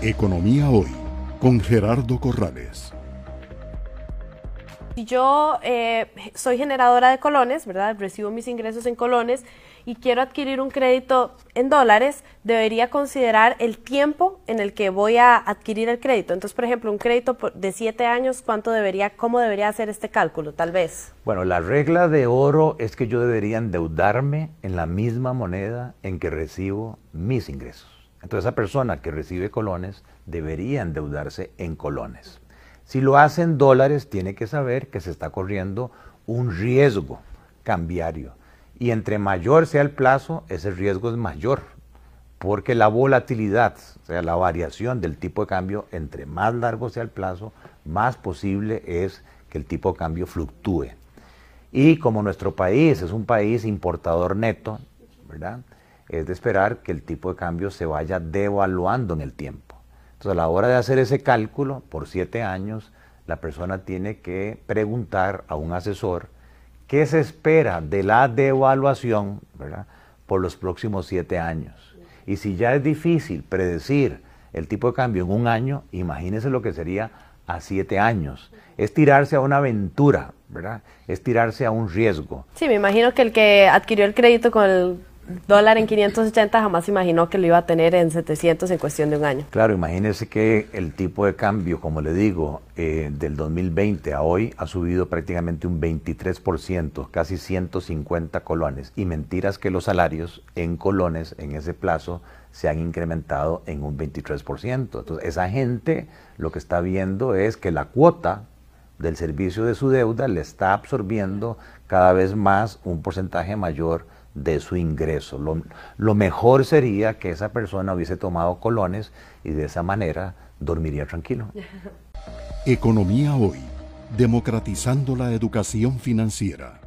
Economía Hoy con Gerardo Corrales. Yo eh, soy generadora de colones, ¿verdad? Recibo mis ingresos en colones y quiero adquirir un crédito en dólares, debería considerar el tiempo en el que voy a adquirir el crédito. Entonces, por ejemplo, un crédito de siete años, ¿cuánto debería, cómo debería hacer este cálculo, tal vez? Bueno, la regla de oro es que yo debería endeudarme en la misma moneda en que recibo mis ingresos. Entonces, esa persona que recibe colones debería endeudarse en colones. Si lo hace en dólares, tiene que saber que se está corriendo un riesgo cambiario. Y entre mayor sea el plazo, ese riesgo es mayor. Porque la volatilidad, o sea, la variación del tipo de cambio, entre más largo sea el plazo, más posible es que el tipo de cambio fluctúe. Y como nuestro país es un país importador neto, ¿verdad? Es de esperar que el tipo de cambio se vaya devaluando en el tiempo. Entonces, a la hora de hacer ese cálculo, por siete años, la persona tiene que preguntar a un asesor qué se espera de la devaluación por los próximos siete años. Y si ya es difícil predecir el tipo de cambio en un año, imagínese lo que sería a siete años. Es tirarse a una aventura, ¿verdad? Es tirarse a un riesgo. Sí, me imagino que el que adquirió el crédito con el dólar en 580 jamás imaginó que lo iba a tener en 700 en cuestión de un año. Claro, imagínese que el tipo de cambio, como le digo, eh, del 2020 a hoy ha subido prácticamente un 23%, casi 150 colones. Y mentiras que los salarios en colones en ese plazo se han incrementado en un 23%. Entonces, esa gente lo que está viendo es que la cuota del servicio de su deuda le está absorbiendo cada vez más un porcentaje mayor de su ingreso. Lo, mejor sería que esa persona hubiese tomado colones y de esa manera dormiría tranquilo. Economía hoy, democratizando la educación financiera.